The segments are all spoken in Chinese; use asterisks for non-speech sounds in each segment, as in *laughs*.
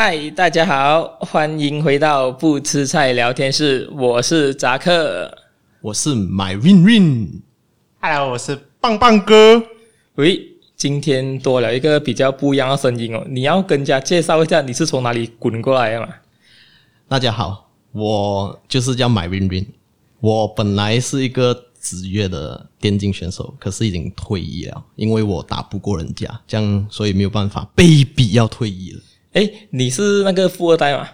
嗨，大家好，欢迎回到不吃菜聊天室。我是扎克，我是 My Win Win，Hello，我是棒棒哥。喂，今天多了一个比较不一样的声音哦。你要跟人家介绍一下你是从哪里滚过来的吗？大家好，我就是叫 My Win Win，。我本来是一个职业的电竞选手，可是已经退役了，因为我打不过人家，这样所以没有办法，被逼要退役了。哎，你是那个富二代吗？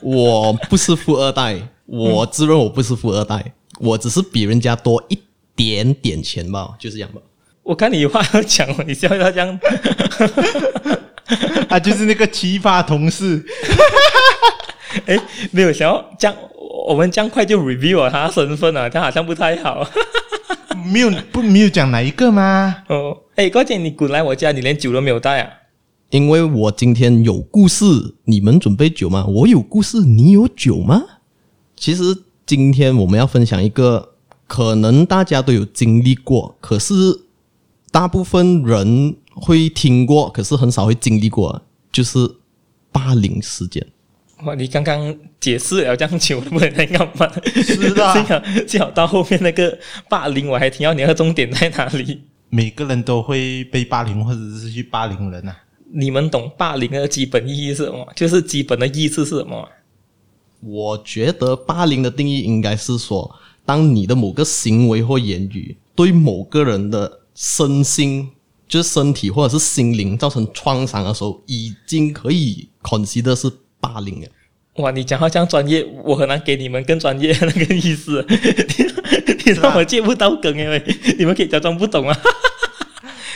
我不是富二代，我自认我不是富二代，嗯、我只是比人家多一点点钱吧，就是这样吧。我看你话要讲，你笑要这样，*laughs* 啊，就是那个奇葩同事。*laughs* 哎，没有想要这样，我们这样快就 review 了他身份了，他好像不太好。没有不没有讲哪一个吗？哦，哎，高姐你滚来我家，你连酒都没有带啊？因为我今天有故事，你们准备酒吗？我有故事，你有酒吗？其实今天我们要分享一个可能大家都有经历过，可是大部分人会听过，可是很少会经历过，就是霸凌事件。哇！你刚刚解释了这样久，不能再干嘛？是的，幸好幸好到后面那个霸凌，我还听到你那个重点在哪里？每个人都会被霸凌，或者是去霸凌人啊。你们懂霸凌的基本意义是什么？就是基本的意思是什么？我觉得霸凌的定义应该是说，当你的某个行为或言语对某个人的身心，就是身体或者是心灵造成创伤的时候，已经可以 consider 是。霸凌了！哇，你讲话这样专业，我很难给你们更专业的那个意思。*laughs* 你让我接不到梗，因为你们可以假装不懂啊。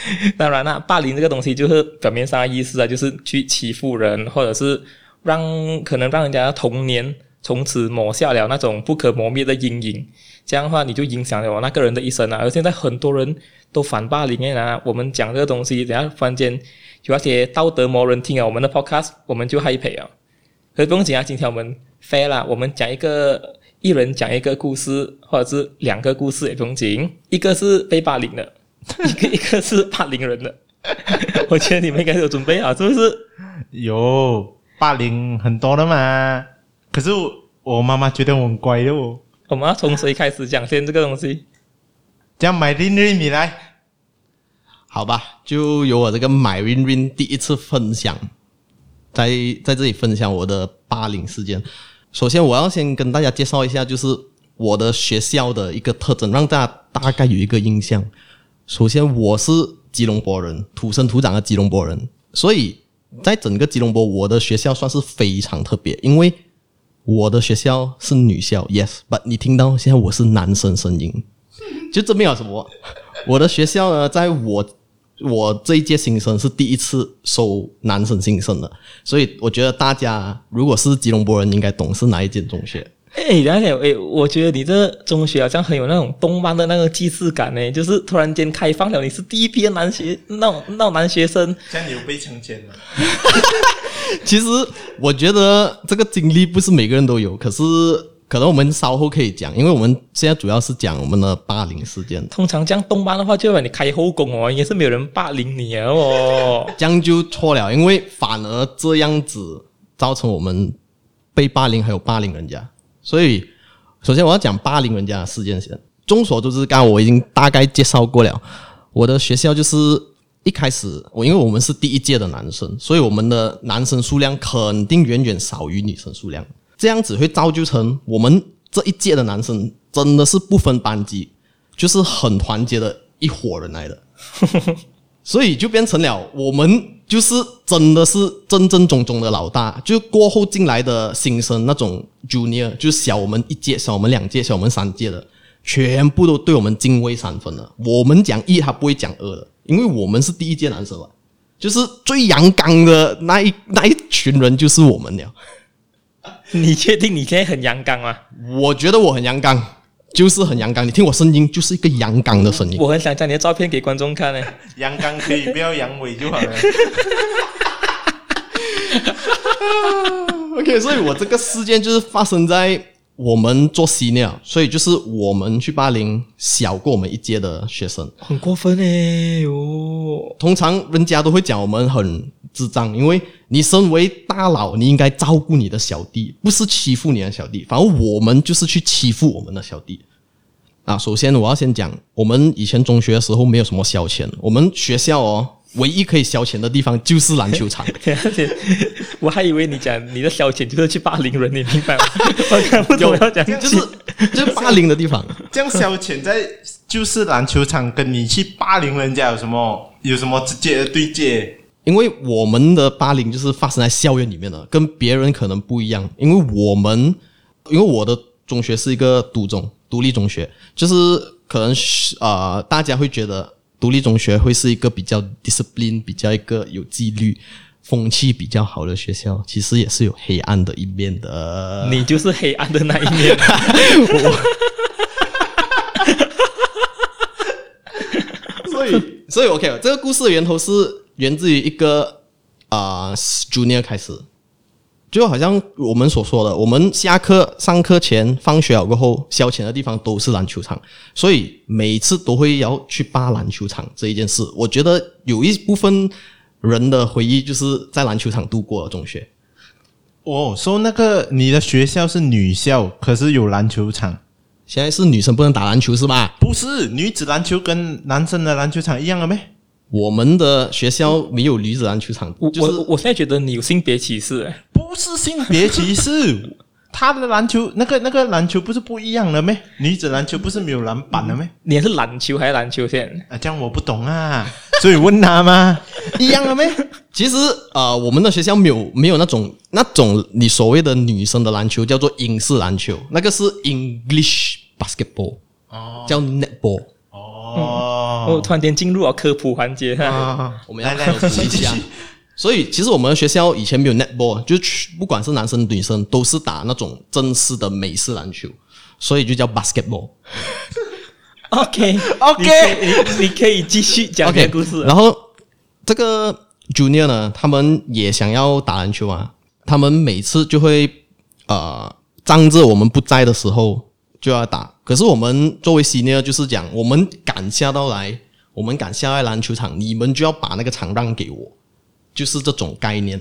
*laughs* 当然啦，霸凌这个东西就是表面上的意思啊，就是去欺负人，或者是让可能让人家的童年从此抹下了那种不可磨灭的阴影。这样的话，你就影响了我那个人的一生啊。而现在很多人都反霸凌啊，我们讲这个东西，等下房间有那些道德魔人听了我们的 podcast，我们就害怕啊。可是不用紧啊，今天我们 fair 啦，我们讲一个，一人讲一个故事，或者是两个故事也不用紧。一个是被霸凌的，*laughs* 一个一个是霸凌人的。*laughs* 我觉得你们应该有准备好，是不是？有霸凌很多的嘛。可是我，我妈妈觉得我很乖的哦。我们要从谁开始讲先这个东西？讲 MyRinRin 你来，好吧，就由我这个 MyRinRin 第一次分享。在在这里分享我的霸凌事件。首先，我要先跟大家介绍一下，就是我的学校的一个特征，让大家大概有一个印象。首先，我是吉隆坡人，土生土长的吉隆坡人，所以在整个吉隆坡，我的学校算是非常特别，因为我的学校是女校，yes，but 你听到现在我是男生声音，就证明了什么？我的学校呢，在我。我这一届新生是第一次收男生新生的，所以我觉得大家如果是吉隆坡人，应该懂是哪一间中学。哎，等下，哎，我觉得你这中学好像很有那种动漫的那个既视感呢，就是突然间开放了，你是第一批的男学那种那种男学生，这样你有被强奸吗？*laughs* 其实我觉得这个经历不是每个人都有，可是。可能我们稍后可以讲，因为我们现在主要是讲我们的霸凌事件。通常这样动漫的话，就会把你开后宫哦，应该是没有人霸凌你哦。这样就错了，因为反而这样子造成我们被霸凌，还有霸凌人家。所以，首先我要讲霸凌人家的事件先。众所周知，刚刚我已经大概介绍过了。我的学校就是一开始，我因为我们是第一届的男生，所以我们的男生数量肯定远远少于女生数量。这样子会造就成我们这一届的男生真的是不分班级，就是很团结的一伙人来的，所以就变成了我们就是真的是正正宗宗的老大，就过后进来的新生那种 junior，就是小我们一届、小我们两届、小我们三届的，全部都对我们敬畏三分了。我们讲一，他不会讲二的，因为我们是第一届男生嘛，就是最阳刚的那一那一群人就是我们了。*laughs* 你确定你现在很阳刚吗？我觉得我很阳刚，就是很阳刚。你听我声音，就是一个阳刚的声音。我很想将你的照片给观众看呢。阳刚可以，不要阳痿就好了。*laughs* OK，所以我这个事件就是发生在我们做 senior，所以就是我们去霸凌小过我们一届的学生，很过分诶哟。通常人家都会讲我们很智障，因为你身为大佬，你应该照顾你的小弟，不是欺负你的小弟。反而我们就是去欺负我们的小弟。啊，首先我要先讲，我们以前中学的时候没有什么消遣，我们学校哦。唯一可以消遣的地方就是篮球场，我还以为你讲你的消遣就是去霸凌人，你明白吗？我看不懂要讲，就是就是霸凌的地方。这样消遣在就是篮球场，跟你去霸凌人家有什么有什么直接的对接？因为我们的霸凌就是发生在校园里面的，跟别人可能不一样。因为我们因为我的中学是一个独中独立中学，就是可能呃大家会觉得。独立中学会是一个比较 discipline、比较一个有纪律、风气比较好的学校，其实也是有黑暗的一面的。你就是黑暗的那一面。*laughs* 所以，所以 OK，这个故事的源头是源自于一个啊、呃、junior 开始。就好像我们所说的，我们下课、上课前、放学了过后，消遣的地方都是篮球场，所以每次都会要去扒篮球场这一件事。我觉得有一部分人的回忆就是在篮球场度过了中学。哦，说那个你的学校是女校，可是有篮球场。现在是女生不能打篮球是吧？不是，女子篮球跟男生的篮球场一样了没？我们的学校没有女子篮球场，我就是我我现在觉得你有性别歧视，诶。不是性别歧视，*laughs* 他的篮球那个那个篮球不是不一样了咩？女子篮球不是没有篮板了咩？你是篮球还是篮球线？啊，这样我不懂啊，所以问他嘛？*laughs* 一样了没？其实呃，我们的学校没有没有那种那种你所谓的女生的篮球叫做英式篮球，那个是 English basketball，哦，叫 netball。哦，我突然间进入了科普环节。哈，啊、*laughs* 我们要来科普一下。所以其实我们学校以前没有 netball，就不管是男生女生都是打那种正式的美式篮球，所以就叫 basketball。OK OK，你你可以继续讲这个故事。Okay, 然后这个 junior 呢，他们也想要打篮球啊，他们每次就会呃，仗着我们不在的时候就要打。可是我们作为 senior 就是讲，我们敢下到来，我们敢下来篮球场，你们就要把那个场让给我，就是这种概念。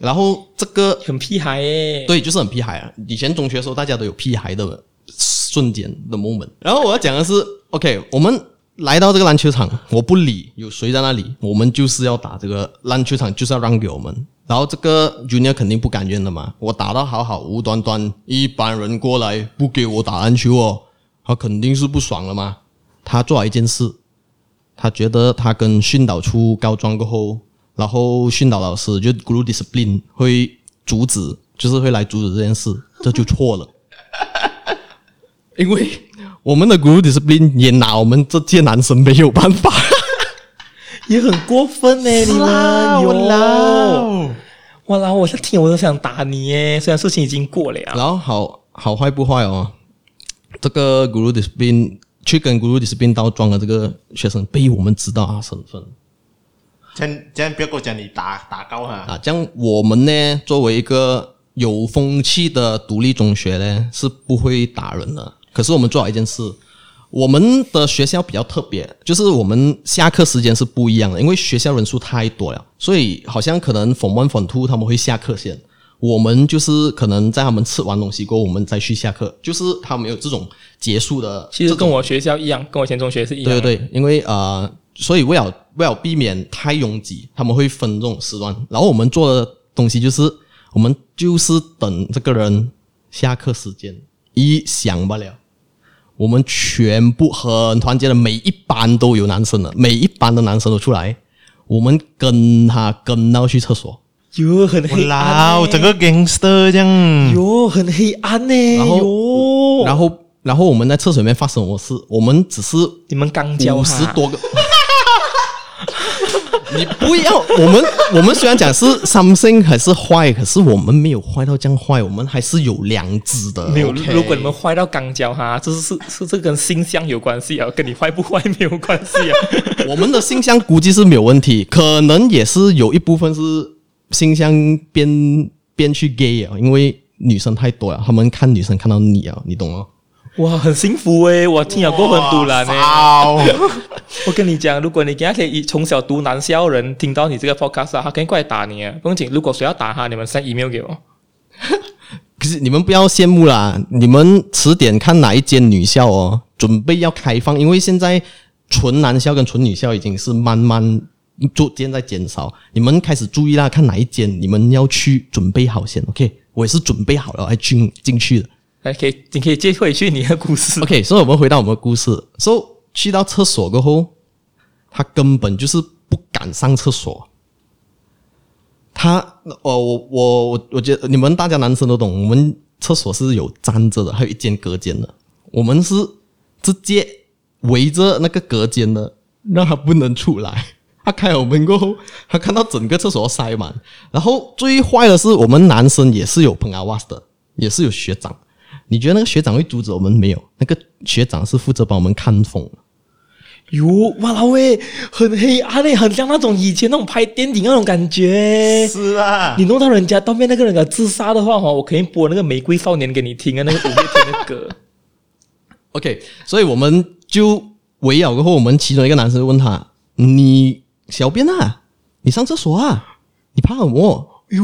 然后这个很屁孩诶，对，就是很屁孩啊。以前中学的时候，大家都有屁孩的瞬间的 moment。然后我要讲的是，OK，我们来到这个篮球场，我不理有谁在那里，我们就是要打这个篮球场，就是要让给我们。然后这个 Junior 肯定不甘愿的嘛，我打到好好，无端端一般人过来不给我打篮球哦。他肯定是不爽了嘛？他做了一件事，他觉得他跟训导出告状过后，然后训导老师就 Guru Discipline 会阻止，就是会来阻止这件事，这就错了。*laughs* 因为我们的 Guru Discipline 也拿我们这届男生没有办法，*laughs* 也很过分呢。你们有啦，哇啦，我在听我都想打你耶，虽然事情已经过了呀。然后好好坏不坏哦。这个 Guru Discipline 去跟 Guru Discipline 告状的这个学生被我们知道他身份，这样这样不要跟我讲你打打高哈啊！这样我们呢，作为一个有风气的独立中学呢，是不会打人的。可是我们做好一件事，我们的学校比较特别，就是我们下课时间是不一样的，因为学校人数太多了，所以好像可能 Form One Form Two 他们会下课先。我们就是可能在他们吃完东西过后，我们再去下课，就是他们有这种结束的。其实跟我学校一样，跟我前中学是一样的。对对对，因为呃，所以为了为了避免太拥挤，他们会分这种时段。然后我们做的东西就是，我们就是等这个人下课时间一响不了，我们全部很团结的，每一班都有男生的，每一班的男生都出来，我们跟他跟到去厕所。哟，很黑整个 gangster 这样。哟，很黑暗呢。然后，哟然后，然后我们在厕所里面发生什么事？我们只是你们刚交五十多个。*laughs* 你不要，我们我们虽然讲是 something 还是坏，可是我们没有坏到这样坏，我们还是有良知的。没有，okay? 如果你们坏到刚交哈，这是是是这跟性向有关系啊，跟你坏不坏没有关系啊。*laughs* 我们的性向估计是没有问题，可能也是有一部分是。性向变变去 gay 啊，因为女生太多了，他们看女生看到你啊，你懂吗？哇，很幸福诶，我听了过很多了呢。我跟你讲，如果你给他可以从小读男校人听到你这个 podcast，他肯定过来打你啊。不用紧，如果谁要打他，你们 send email 给我。可是你们不要羡慕啦，你们迟点看哪一间女校哦，准备要开放，因为现在纯男校跟纯女校已经是慢慢逐渐在减少，你们开始注意啦，看哪一间你们要去，准备好先，OK？我也是准备好了，还进进去的。来，可以，你可以接回去你的故事。OK，所以我们回到我们的故事，所以去到厕所过后，他根本就是不敢上厕所。他，我我我我我觉得你们大家男生都懂，我们厕所是有站着的，还有一间隔间的，我们是直接围着那个隔间的，让他不能出来。他开了门过后，他看到整个厕所塞满，然后最坏的是，我们男生也是有喷阿瓦斯的，也是有学长。你觉得那个学长会阻止我们没有？那个学长是负责帮我们看风。哟，哇啦喂，很黑暗嘞，很像那种以前那种拍电影那种感觉。是啊，你弄到人家当面那个人要自杀的话，哈，我肯定播那个《玫瑰少年》给你听啊，那个五月天的歌。*laughs* OK，所以我们就围绕过后，我们其中一个男生问他：“你小便啊？你上厕所啊？你怕什么？”哟，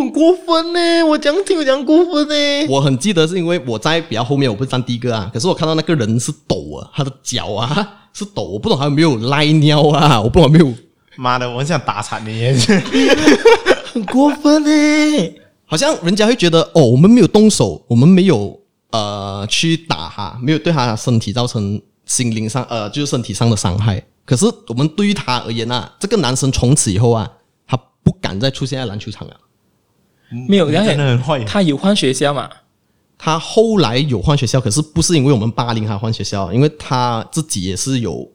很过分呢！我讲听我讲过分呢。我很记得是因为我在比较后面，我不是站第一个啊。可是我看到那个人是抖啊，他的脚啊是抖，我不懂还有没有赖尿啊，我不懂还没有。妈的，我很想打残你，*laughs* 很过分呢。好像人家会觉得哦，我们没有动手，我们没有呃去打他，没有对他身体造成心灵上呃就是身体上的伤害。可是我们对于他而言啊，这个男生从此以后啊。他不敢再出现在篮球场了。没有，真的很坏。他有换学校嘛？他后来有换学校，可是不是因为我们霸凌他换学校，因为他自己也是有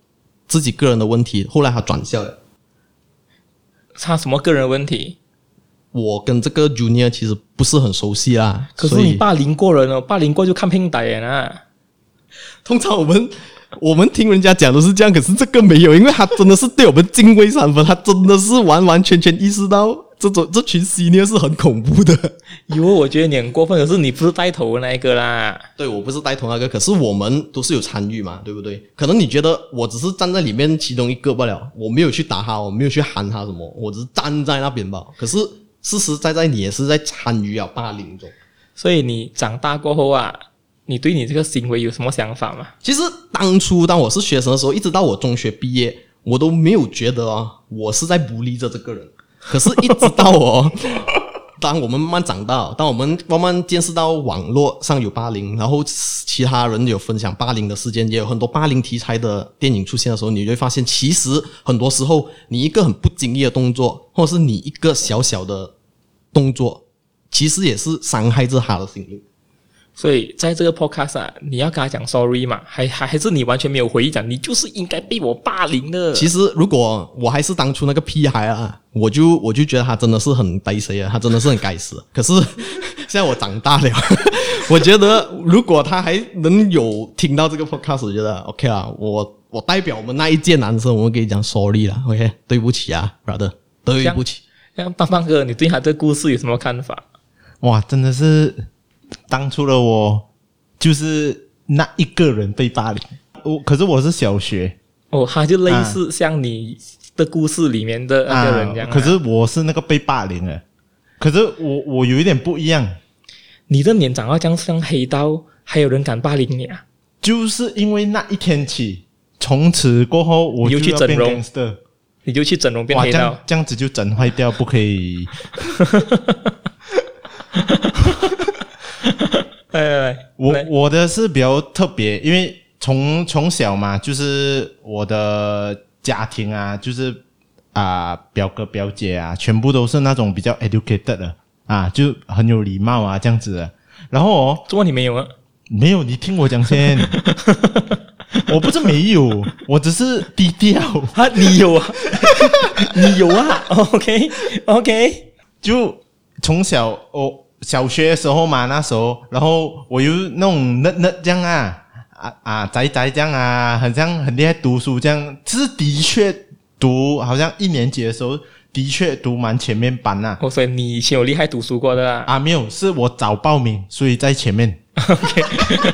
自己个人的问题。后来他转校了。他什么个人问题？我跟这个 Junior 其实不是很熟悉啊。可是你霸凌过人哦，霸凌过就看拼打眼啊。通常我们。我们听人家讲的是这样，可是这个没有，因为他真的是对我们敬畏三分，他真的是完完全全意识到这种这群 senior 是很恐怖的。因为我觉得你很过分，可是你不是带头的那一个啦。对，我不是带头那个，可是我们都是有参与嘛，对不对？可能你觉得我只是站在里面其中一个罢了，我没有去打他，我没有去喊他什么，我只是站在那边吧。可是实实在在你也是在参与啊霸凌中，所以你长大过后啊。你对你这个行为有什么想法吗？其实当初当我是学生的时候，一直到我中学毕业，我都没有觉得啊，我是在不利着这个人。可是，一直到我，*laughs* 当我们慢慢长大，当我们慢慢见识到网络上有霸凌，然后其他人有分享霸凌的事件，也有很多霸凌题材的电影出现的时候，你就会发现，其实很多时候，你一个很不经意的动作，或者是你一个小小的动作，其实也是伤害着他的心灵。所以在这个 podcast 啊，你要跟他讲 sorry 嘛？还还还是你完全没有回忆讲，你就是应该被我霸凌的。其实如果我还是当初那个屁孩啊，我就我就觉得他真的是很呆谁啊，他真的是很该死。*laughs* 可是 *laughs* 现在我长大了，*laughs* 我觉得如果他还能有听到这个 podcast，我觉得 OK 啊。我我代表我们那一届男生，我们可以讲 sorry 了，OK，对不起啊，brother，对不起。像棒棒哥，你对他这个故事有什么看法？哇，真的是。当初的我就是那一个人被霸凌，我可是我是小学。哦，他就类似像你的故事里面的那个人这样，啊。啊，可是我是那个被霸凌的，可是我我有一点不一样，你的脸长到这样像黑刀，还有人敢霸凌你啊？就是因为那一天起，从此过后我就，去整容。的，你就去整容变黑道，这样子就整坏掉，不可以。*laughs* 哎，我我的是比较特别，因为从从小嘛，就是我的家庭啊，就是啊、呃、表哥表姐啊，全部都是那种比较 educated 的啊，就很有礼貌啊这样子的。然后哦，怎么你没有啊？没有，你听我讲先。*laughs* 我不是没有，我只是低调。啊，你有啊？*laughs* 你有啊？OK OK，就从小哦。小学的时候嘛，那时候，然后我又那种那那这样啊啊啊宅宅这样啊，很像很厉害读书这样，其实的确读好像一年级的时候的确读蛮前面班呐、啊。哦，所以你以前有厉害读书过的啦？啊，没有，是我早报名，所以在前面。OK，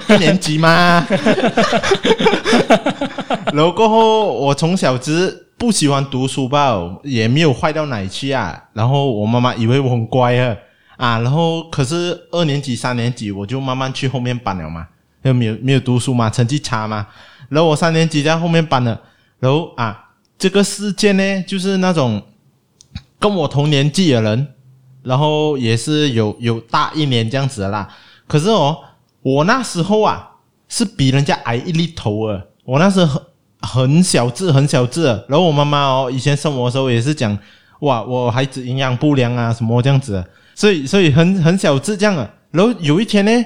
*laughs* 一年级嘛。*laughs* 然后过后，我从小只不喜欢读书吧，也没有坏到哪里去啊。然后我妈妈以为我很乖啊，啊，然后可是二年级、三年级我就慢慢去后面班了嘛，又没有没有读书嘛，成绩差嘛。然后我三年级在后面班了，然后啊，这个事件呢，就是那种跟我同年纪的人，然后也是有有大一年这样子的啦。可是哦，我那时候啊是比人家矮一粒头啊，我那时候很很小只，很小只。然后我妈妈哦，以前生我的时候也是讲，哇，我孩子营养不良啊，什么这样子，所以所以很很小只这样啊。然后有一天呢。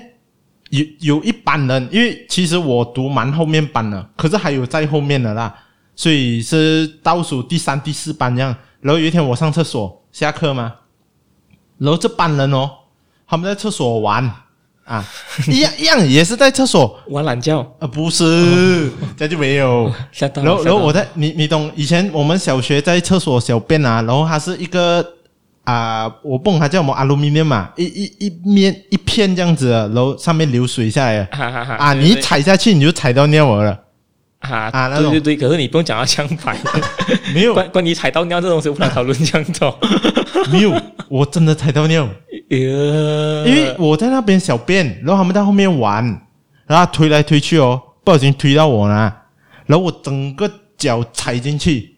有有一班人，因为其实我读蛮后面班的，可是还有在后面的啦，所以是倒数第三、第四班这样。然后有一天我上厕所下课嘛，然后这班人哦，他们在厕所玩啊，*laughs* 一样一样也是在厕所玩懒觉啊，不是，这就没有。然后然后我在你你懂，以前我们小学在厕所小便啊，然后它是一个。啊、呃，我不懂它叫什么，阿鲁米尼嘛，一一一面一片这样子，然后上面流水下来，哈哈哈啊，你一踩下去你就踩到尿了，啊啊，对对对，可是你不用讲到相反，*laughs* 没有。关关于踩到尿这种事，不能讨论这样子，*laughs* 没有，我真的踩到尿，*laughs* 因为我在那边小便，然后他们在后面玩，然后推来推去哦，不小心推到我了，然后我整个脚踩进去。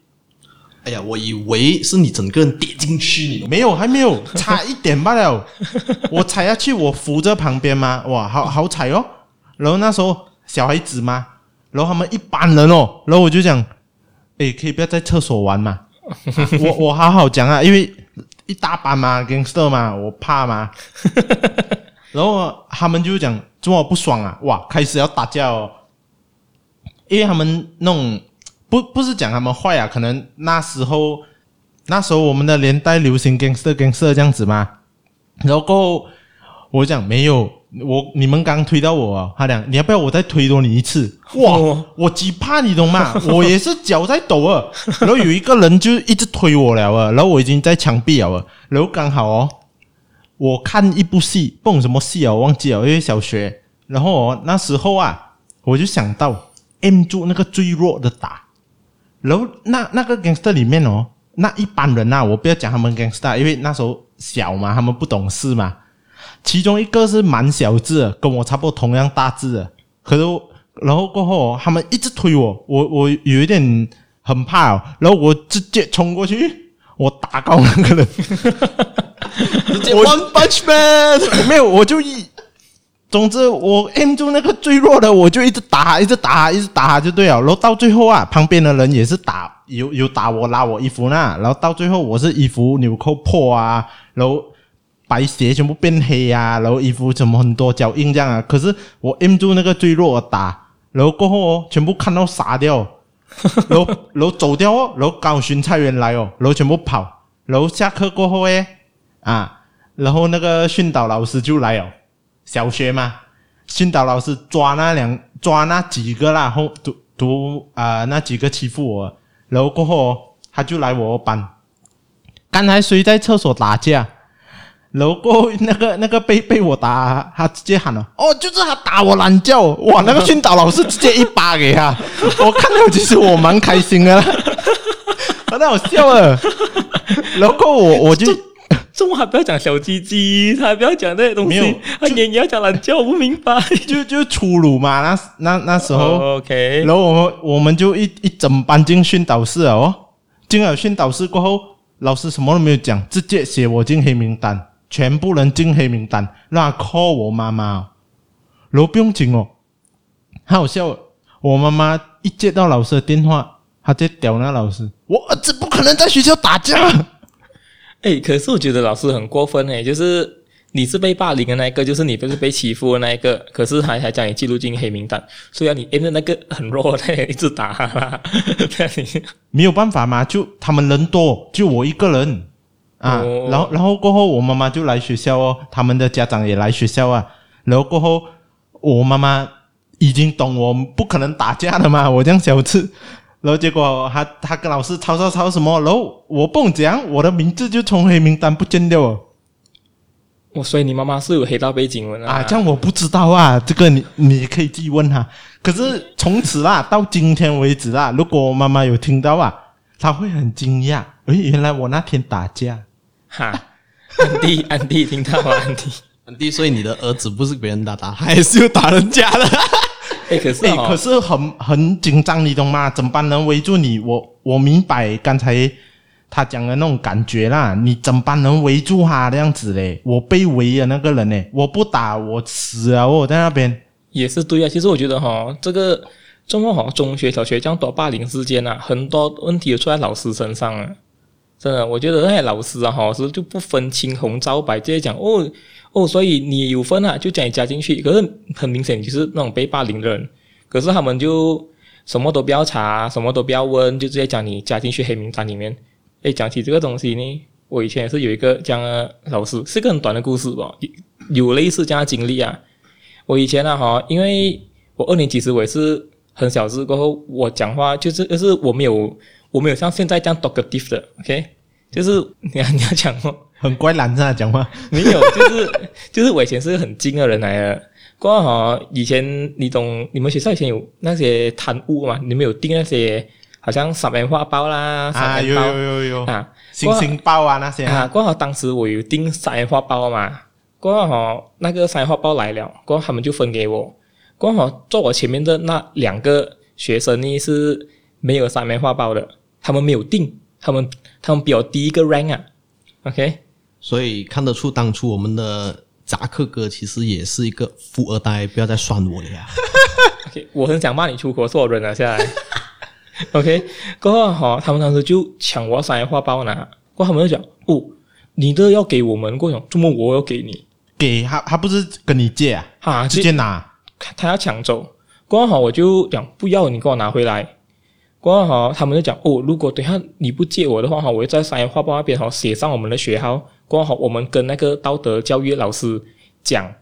哎呀，我以为是你整个人跌进去，没有，还没有，差一点罢了。*laughs* 我踩下去，我扶着旁边嘛，哇，好好踩哦。然后那时候小孩子嘛，然后他们一班人哦，然后我就讲，哎，可以不要在厕所玩嘛？*laughs* 我我好好讲啊，因为一大班嘛，gangster 嘛，我怕嘛。*laughs* 然后他们就讲，这么不爽啊，哇，开始要打架哦，因为他们那种。不不是讲他们坏啊，可能那时候那时候我们的年代流行 gangster gangster 这样子嘛。然后我讲没有，我你们刚推到我，啊，他讲你要不要我再推多你一次？哇，我几怕你懂吗？*laughs* 我也是脚在抖啊。然后有一个人就一直推我了啊，然后我已经在墙壁了啊，然后刚好哦，我看一部戏，蹦什么戏啊，我忘记了，因为小学。然后哦，那时候啊，我就想到 M 住那个最弱的打。然后那那个 gangster 里面哦，那一般人呐、啊，我不要讲他们 gangster，因为那时候小嘛，他们不懂事嘛。其中一个是蛮小只，跟我差不多同样大只的。可是，然后过后他们一直推我，我我有一点很怕哦。然后我直接冲过去，我打高那个人，*laughs* 直接 one punch man，没有，我就一。总之，我 M 住那个最弱的，我就一直打，一直打，一直打就对了。然后到最后啊，旁边的人也是打，有有打我，拉我衣服呢。然后到最后，我是衣服纽扣破啊，然后白鞋全部变黑啊，然后衣服怎么很多脚印这样啊。可是我 M 住那个最弱的打，然后过后哦，全部看到傻掉，然后然后走掉哦，然后刚好巡菜员来哦，然后全部跑，然后下课过后诶，啊，然后那个训导老师就来哦。小学嘛，训导老师抓那两抓那几个啦，后读读啊、呃、那几个欺负我，然后过后他就来我班，刚才谁在厕所打架？然后过后那个那个被被我打，他直接喊了，哦，就是他打我懒觉，哇，*laughs* 那个训导老师直接一巴给他，我看到其实我蛮开心的，*laughs* 很好笑啊，然后我我就。中午还不要讲小鸡鸡，他还不要讲这些东西，他也也要讲懒觉，我不明白，*laughs* 就就粗鲁嘛，那那那时候、oh,，OK，然后我们我们就一一整班进训导室哦，进了训导室过后，老师什么都没有讲，直接写我进黑名单，全部人进黑名单，让他 call 我妈妈，然后不用紧哦，很好笑，我妈妈一接到老师的电话，她就屌那老师，我儿子不可能在学校打架。哎，可是我觉得老师很过分哎，就是你是被霸凌的那一个，就是你不是被欺负的那一个，可是还还将你记录进黑名单，所以要你 M 的那个很弱，他也一直打啦，这样你没有办法嘛，就他们人多，就我一个人啊，哦、然后然后过后我妈妈就来学校哦，他们的家长也来学校啊，然后过后我妈妈已经懂我不可能打架的嘛，我这样小次。然后结果他他跟老师吵吵吵什么，然后我蹦讲，我的名字就从黑名单不见掉了。我所以你妈妈是有黑道背景的啊，啊？这样我不知道啊，这个你你可以自己问他。可是从此啦，到今天为止啦，如果我妈妈有听到啊，她会很惊讶。诶，原来我那天打架。哈，安迪 *laughs* 安迪听到吗？安迪安迪，所以你的儿子不是别人打打，还是有打人家的。哎，可是、哦、可是很很紧张，你懂吗？整班人围住你，我我明白刚才。他讲的那种感觉啦，你整班人围住他这样子嘞，我被围的那个人嘞，我不打我死啊！我在那边也是对啊。其实我觉得哈，这个这么好中学、小学这样多霸凌事件啊，很多问题都出在老师身上啊。真的，我觉得那些老师啊哈是就不分青红皂白，直接讲哦哦，所以你有分啊，就将你加进去。可是很明显你就是那种被霸凌的人，可是他们就什么都不要查，什么都不要问，就直接将你加进去黑名单里面。诶，讲起这个东西呢，我以前也是有一个这样的老师，是个很短的故事吧，有类似这样的经历啊。我以前啊，哈，因为我二年级时我也是很小时过后，我讲话就是就是我没有我没有像现在这样 talkative 的，OK，就是你要 *laughs* 你要讲话。很乖懒这样讲话，没有，就是就是我以前是个很精的人来的。过后哈，以前你懂，你们学校以前有那些贪污嘛？你们有订那些？好像三元花包啦，啊有有有有啊，星星包啊那些啊，过后当时我有订三元花包嘛，过后那个三元花包来了，过后他们就分给我，过后坐我前面的那两个学生呢是没有三元花包的，他们没有定，他们他们比我低一个 rank 啊，OK，所以看得出当初我们的扎克哥其实也是一个富二代，不要再酸我了呀，*laughs* OK，我很想骂你出口，是我忍了下来。*laughs* OK，过后哈，他们当时就抢我三元画报拿，过后他们就讲哦，你的要给我们，过后怎么我要给你？给他，他不是跟你借啊？啊，直接拿，他要抢走。过后我就讲不要，你给我拿回来。过后他们就讲哦，如果等下你不借我的话哈，我会在三元画报那边哈写上我们的学号。过后我们跟那个道德教育老师讲，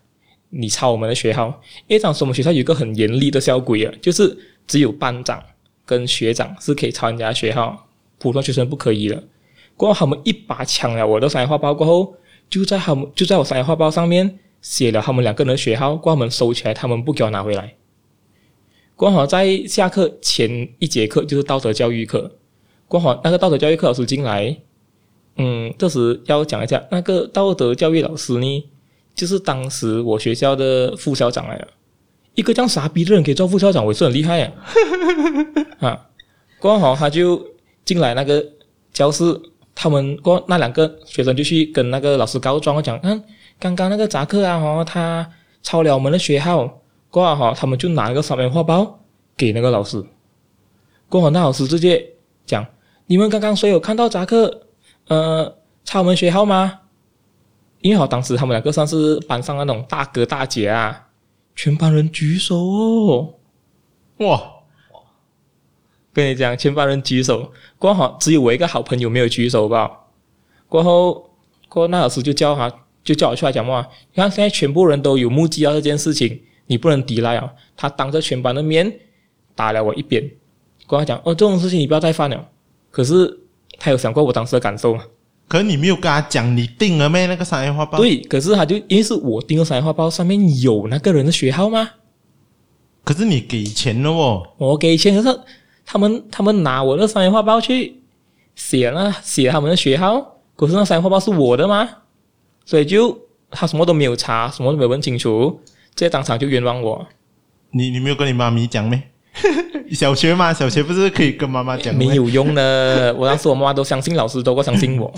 你抄我们的学号。因为当时我们学校有一个很严厉的校规啊，就是只有班长。跟学长是可以抄人家学号，普通学生不可以的。过后他们一把抢了我的三元画报，过后就在他们就在我三元画报上面写了他们两个人的学号，过后他们收起来，他们不给我拿回来。过后在下课前一节课就是道德教育课，过后那个道德教育课老师进来，嗯，这时要讲一下那个道德教育老师呢，就是当时我学校的副校长来了。一个这样傻逼的人可以做副校长，我也是很厉害呀！啊，*laughs* 过后他就进来那个教室，他们过那两个学生就去跟那个老师告状，讲，嗯，刚刚那个杂课啊，哈，他抄了我们的学号，过后哈，他们就拿一个三元画报给那个老师，过后那老师直接讲，你们刚刚谁有看到扎克，呃，抄我们学号吗？因为好，当时他们两个算是班上那种大哥大姐啊。全班人举手哦！哇，跟你讲，全班人举手，过后只有我一个好朋友没有举手吧。过后，过后那老师就叫他，就叫我出来讲话。你看，现在全部人都有目击到这件事情，你不能抵赖啊！他当着全班的面打了我一鞭。跟他讲哦，这种事情你不要再犯了。可是他有想过我当时的感受吗？可是你没有跟他讲你订了没那个三元画报？对，可是他就因为是我订的三元画报，上面有那个人的学号吗？可是你给钱了哦，我给钱，可是他们他们拿我的三元画报去写了写他们的学号，可是那三元画报是我的吗？所以就他什么都没有查，什么都没有问清楚，直接当场就冤枉我。你你没有跟你妈咪讲没？*laughs* 小学嘛，小学不是可以跟妈妈讲？没有用的，我当时我妈妈都相信老师多过相信我。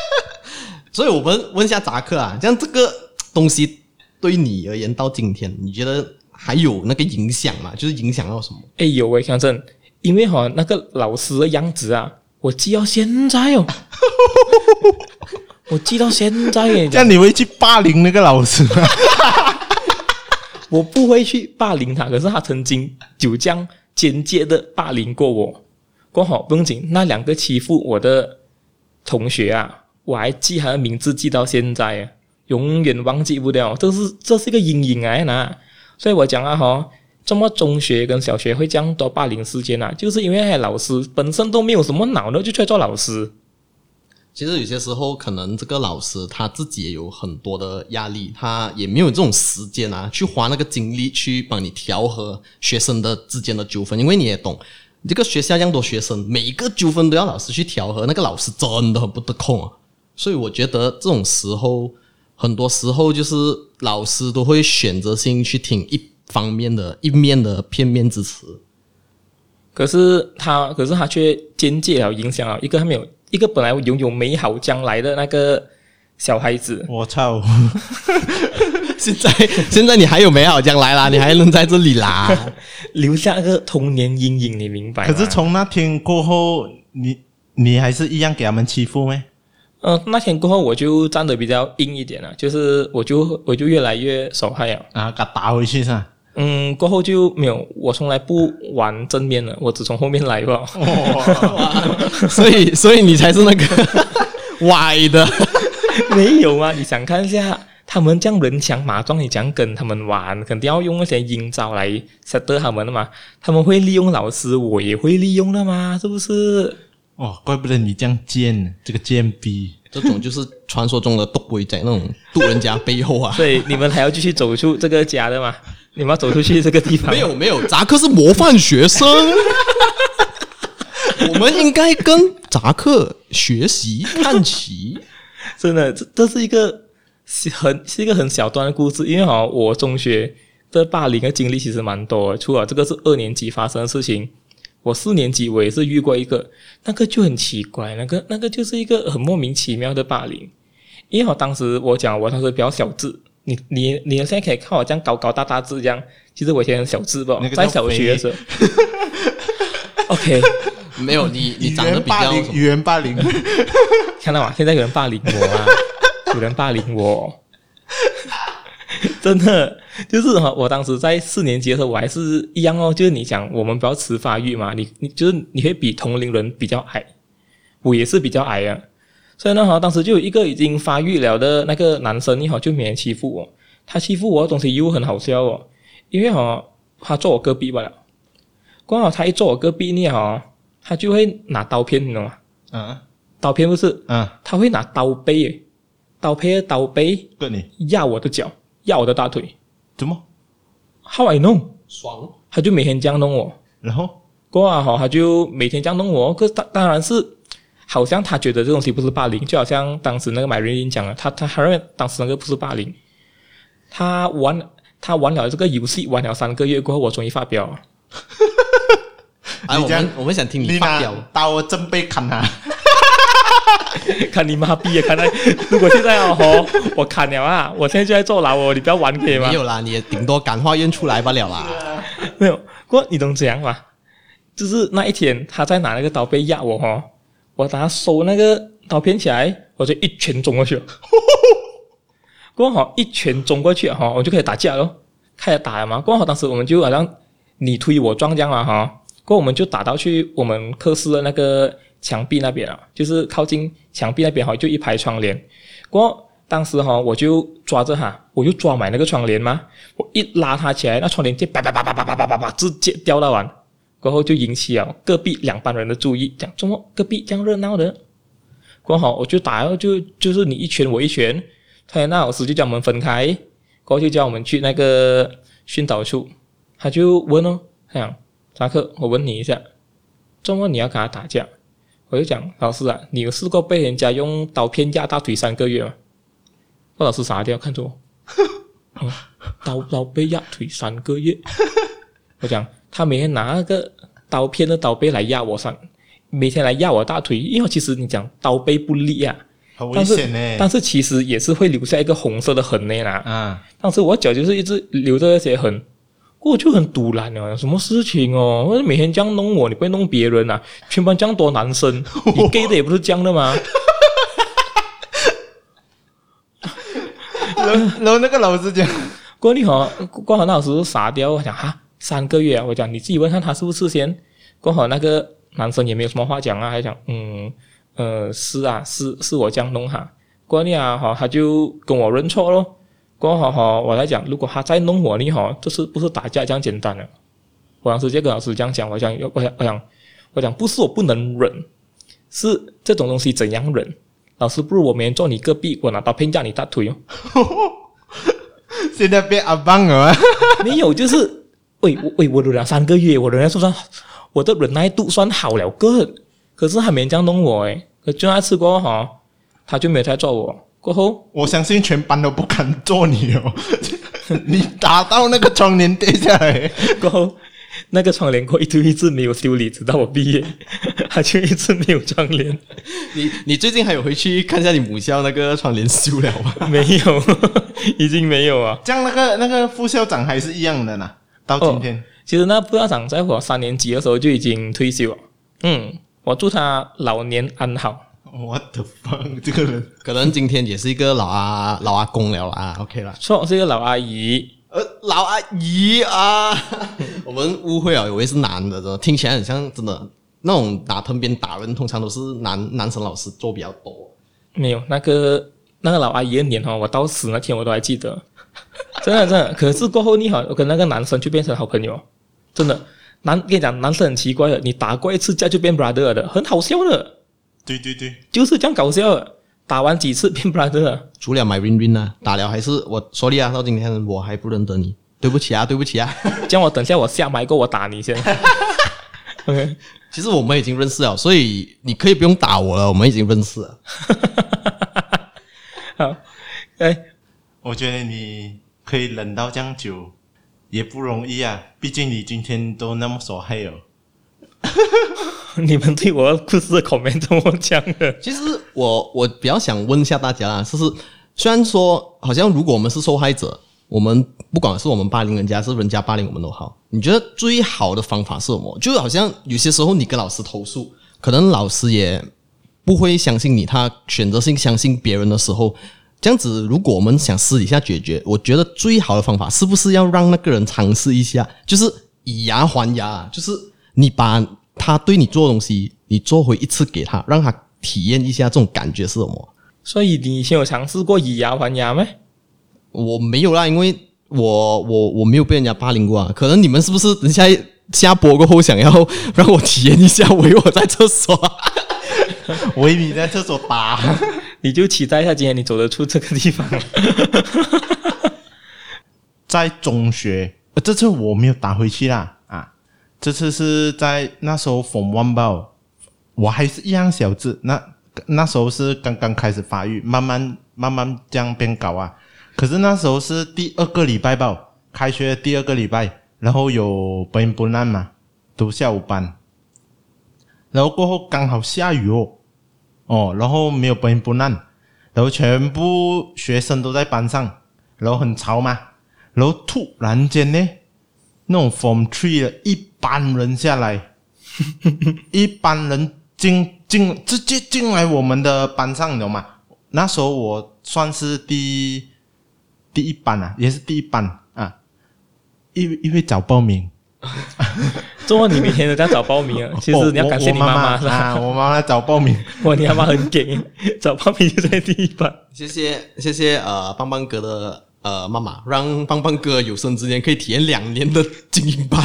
*laughs* 所以我们问一下扎克啊，像这个东西对你而言到今天，你觉得还有那个影响吗？就是影响到什么？哎呦喂，强正，因为哈那个老师的样子啊，我记到现在哦，*laughs* 我记到现在耶。这样你会去霸凌那个老师吗？我不会去霸凌他，可是他曾经就这样间接的霸凌过我。过后不用紧，那两个欺负我的同学啊，我还记他的名字记到现在啊，永远忘记不掉。这是这是一个阴影啊，那所以我讲啊哈，怎么中学跟小学会这样多霸凌事件啊？就是因为老师本身都没有什么脑的，就出来做老师。其实有些时候，可能这个老师他自己也有很多的压力，他也没有这种时间啊，去花那个精力去帮你调和学生的之间的纠纷。因为你也懂，这个学校这样多学生，每一个纠纷都要老师去调和，那个老师真的很不得空啊。所以我觉得这种时候，很多时候就是老师都会选择性去听一。方面的一面的片面之词，可是他，可是他却间接了影响了一个还没有一个本来拥有美好将来的那个小孩子。我操！*laughs* 现在现在你还有美好将来啦，你还能在这里啦，*laughs* 留下个童年阴影，你明白？可是从那天过后，你你还是一样给他们欺负吗？嗯、呃，那天过后我就站得比较硬一点了，就是我就我就越来越受害了啊，给他打回去是吧？嗯，过后就没有，我从来不玩正面的，我只从后面来吧。*laughs* 所以，所以你才是那个 *laughs* 歪的，*laughs* 没有啊？你想看一下，他们这样人强马壮，你这样跟他们玩，肯定要用那些阴招来 set 他们的嘛？他们会利用老师，我也会利用的嘛？是不是？哦，怪不得你这样贱，这个贱逼，这种就是传说中的毒鬼在那种渡人家背后啊。所以你们还要继续走出这个家的吗？你们要走出去这个地方？没有没有，扎克是模范学生，*laughs* 我们应该跟扎克学习看齐。真的，这这是一个很是一个很小段的故事，因为哈，我中学的霸凌的经历其实蛮多的，除了这个是二年级发生的事情，我四年级我也是遇过一个，那个就很奇怪，那个那个就是一个很莫名其妙的霸凌，因为我当时我讲我当时比较小智。你你你现在可以看我这样高高大大只这样，其实我以前很小只吧，在小学的时候。*laughs* *laughs* OK，没有你你长得比较语言霸凌，看到吗？现在有人霸凌我啊，有人霸凌我，*laughs* 真的 *laughs* 就是哈，我当时在四年级的时候，我还是一样哦，就是你讲我们比较迟发育嘛，你你就是你会比同龄人比较矮，我也是比较矮啊。所以呢，哈，当时就有一个已经发育了的那个男生，你好，就没人欺负我。他欺负我的东西又很好笑哦，因为哈，他坐我隔壁罢了。刚好他一坐我隔壁，你好，他就会拿刀片，你懂吗？嗯，刀片不是，嗯，他会拿刀背，刀片刀背，对你压我的脚，压我的大腿。怎么？How I know？爽，他就每天这样弄我。然后，过啊哈，他就每天这样弄我。可是当当然是。好像他觉得这东西不是霸凌，就好像当时那个麦瑞英讲了，他他他认为当时那个不是霸凌。他玩他玩了这个游戏玩了三个月过后，我终于发飙。*laughs* 哎，我们我们想听你发飙，刀我真被砍啊！*laughs* 看你妈逼啊！看来如果现在哦吼，*laughs* 我砍了啊！我现在就在坐牢哦，你不要玩可以吗？没有啦，你也顶多感化院出来不了啦。*laughs* 没有，不过你懂怎样吗？就是那一天他在拿那个刀背压我哈。我等他收那个刀片起来，我就一拳中过去了。过好一拳中过去哈，我就可以打架喽，开始打了嘛。过好当时我们就好像你推我撞这样嘛哈。过我们就打到去我们科室的那个墙壁那边啊，就是靠近墙壁那边哈，就一排窗帘。过当时哈，我就抓着他，我就抓满那个窗帘嘛。我一拉他起来，那窗帘就叭叭叭叭叭叭叭叭叭直接掉到完。过后就引起了隔壁两班人的注意，讲怎么隔壁这样热闹的？过后我就打，就就是你一拳我一拳，他那老师就叫我们分开，过后就叫我们去那个训导处，他就问哦，他讲扎克，我问你一下，怎么你要跟他打架？我就讲老师啊，你有试过被人家用刀片压大腿三个月吗？那老师傻掉，看着我，嗯、刀刀被压腿三个月，我讲。他每天拿那个刀片的刀背来压我上，每天来压我大腿，因为其实你讲刀背不利啊，很危险呢。但是其实也是会留下一个红色的痕呢啦。啊，当时我脚就是一直留着那些痕，我就很堵然哦，什么事情哦？我每天这样弄我，你不会弄别人啊？全班这样多男生，*laughs* 你 gay 的也不是这样的吗？然后然后那个老师讲，过你好，过好那老师傻掉，我讲哈。三个月啊！我讲你自己问看他是不是先，过后那个男生也没有什么话讲啊，还讲嗯呃是啊是是我这样弄哈，过后啊哈他就跟我认错咯，过后哈，我来讲，如果他再弄我，你好，这是不是打架这样简单的？我当时就跟老师这样讲，我讲，我想，我想，我讲，不是我不能忍，是这种东西怎样忍？老师，不如我明天坐你隔壁，我拿刀片架你大腿哦。*laughs* 现在变阿邦了吗？*laughs* 没有，就是喂喂，我忍两三个月，我忍耐算算，我的忍耐度算好了个，可是还没这样弄我诶。可就那次过后哈，他就没有再揍我。过后，我相信全班都不敢做你哦。*laughs* 你打到那个窗帘跌下来，过后。那个窗帘过一直一直没有修理，直到我毕业，*laughs* 他就一直没有窗帘。你你最近还有回去看一下你母校那个窗帘修了吗？*laughs* 没有，已经没有啊。这样那个那个副校长还是一样的呢，到今天。哦、其实那副校长在我三年级的时候就已经退休了。嗯，我祝他老年安好。What the fuck，*laughs* 这个人可能今天也是一个老阿老阿公了啊。OK 了，错，是一个老阿姨。呃，老阿姨啊，*laughs* 我们误会啊，以为是男的，这听起来很像真的那种打藤鞭打人，通常都是男男生老师做比较多。没有那个那个老阿姨的脸哈，我到死那天我都还记得，*laughs* 真的真的。可是过后你好，我跟那个男生就变成好朋友，真的。男跟你讲，男生很奇怪的，你打过一次架就变 brother 的，很好笑的。对对对，就是这样搞笑的。打完几次变 brother，除了买 win win 啊，打了还是我说你啊，到今天我还不认得你，对不起啊，对不起啊，*laughs* 这样我等下我下麦过我打你先。*laughs* OK，其实我们已经认识了，所以你可以不用打我了，我们已经认识了。*laughs* 好，哎，我觉得你可以忍到这样久也不容易啊，毕竟你今天都那么说黑哦。*laughs* 你们对我的故事的口没怎么讲的？其实我我比较想问一下大家啦，就是虽然说好像如果我们是受害者，我们不管是我们霸凌人家，是人家霸凌我们都好，你觉得最好的方法是什么？就好像有些时候你跟老师投诉，可能老师也不会相信你，他选择性相信别人的时候，这样子如果我们想私底下解决，我觉得最好的方法是不是要让那个人尝试一下，就是以牙还牙，就是你把。他对你做的东西，你做回一次给他，让他体验一下这种感觉是什么？所以你以前有尝试过以牙还牙吗？我没有啦，因为我我我没有被人家霸凌过啊。可能你们是不是等下下播过后想要让我体验一下？我以为我在厕所，*laughs* 我以为你在厕所打，你就期待一下今天你走得出这个地方。*laughs* 在中学，这次我没有打回去啦。这次是在那时候 Form One 吧，我还是一样小只，那那时候是刚刚开始发育，慢慢慢慢这样变高啊。可是那时候是第二个礼拜吧，开学第二个礼拜，然后有本不烂嘛，读下午班，然后过后刚好下雨哦，哦，然后没有本不烂，然后全部学生都在班上，然后很吵嘛，然后突然间呢。那种 Form Three 的一般人下来，*laughs* 一般人进进直接进来我们的班上，你懂吗？那时候我算是第第一班啊，也是第一班啊，因因为早报名。做么你每天都在早报名啊？*laughs* 其实你要感谢你妈妈是吧？啊，我妈妈早报名。*laughs* 哇，你妈妈很给，早报名就在第一班。谢谢谢谢呃，邦邦哥的。呃，妈妈让棒棒哥有生之年可以体验两年的精英班。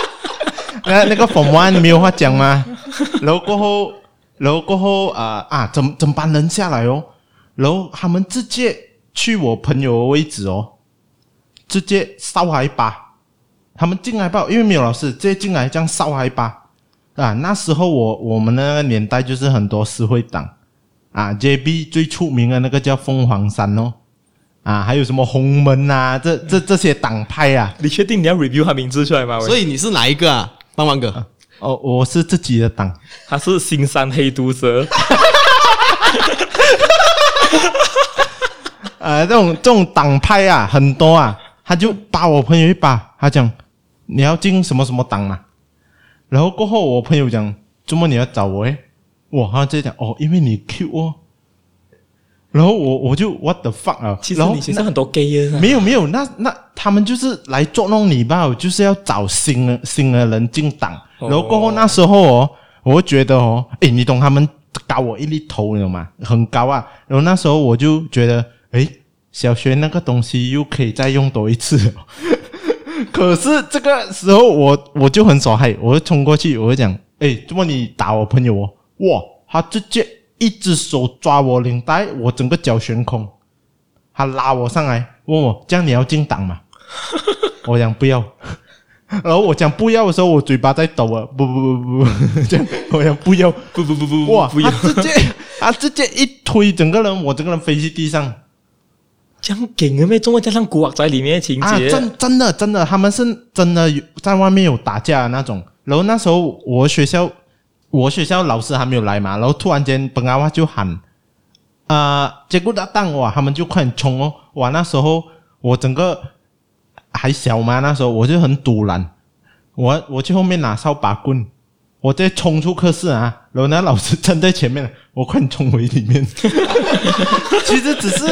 *laughs* 那那个 Form One 没有话讲吗？*laughs* 然后过后，然后过后，呃啊，整整班人下来哦，然后他们直接去我朋友的位置哦，直接烧他一把。他们进来吧，因为没有老师，直接进来这样烧他一把。啊，那时候我我们那个年代就是很多社会党啊，JB 最出名的那个叫凤凰山哦。啊，还有什么洪门啊？这这这些党派啊？你确定你要 review 他名字出来吗？所以你是哪一个啊，邦邦哥？哦，我是自己的党，他是新山黑毒蛇。呃，*laughs* 这种这种党派啊，很多啊，他就把我朋友一把，他讲你要进什么什么党嘛？然后过后我朋友讲，怎么你要找我？诶，哇，他直接讲哦，因为你 Q 我。然后我我就 what the fuck 啊！其实你其实很多 gay 啊，没有没有，那那他们就是来捉弄你吧，就是要找新的新的人进党。然后过后那时候哦，我觉得哦，诶，你懂他们高我一粒头，你懂吗？很高啊。然后那时候我就觉得，诶，小学那个东西又可以再用多一次。*laughs* 可是这个时候我我就很耍嗨，我就冲过去，我就讲，诶，怎么你打我朋友哦？哇，他直接一只手抓我领带，我整个脚悬空，他拉我上来，问我，这样你要进党吗？*laughs* 我讲不要。然后我讲不要的时候，我嘴巴在抖啊，不不不不不，这样我讲不要，不不不不，哇，不要他直接他直接一推，整个人我整个人飞去地上。这样劲啊！咩？中国加上古惑仔里面的情节，啊，真真的真的，他们是真的在外面有打架的那种。然后那时候我学校，我学校老师还没有来嘛，然后突然间本阿话就喊，啊、呃，结果他当哇，他们就快冲哦，哇，那时候我整个还小嘛，那时候我就很赌烂，我我去后面拿扫把棍。我再冲出课室啊，然后那老师站在前面，我快冲回里面。*laughs* 其实只是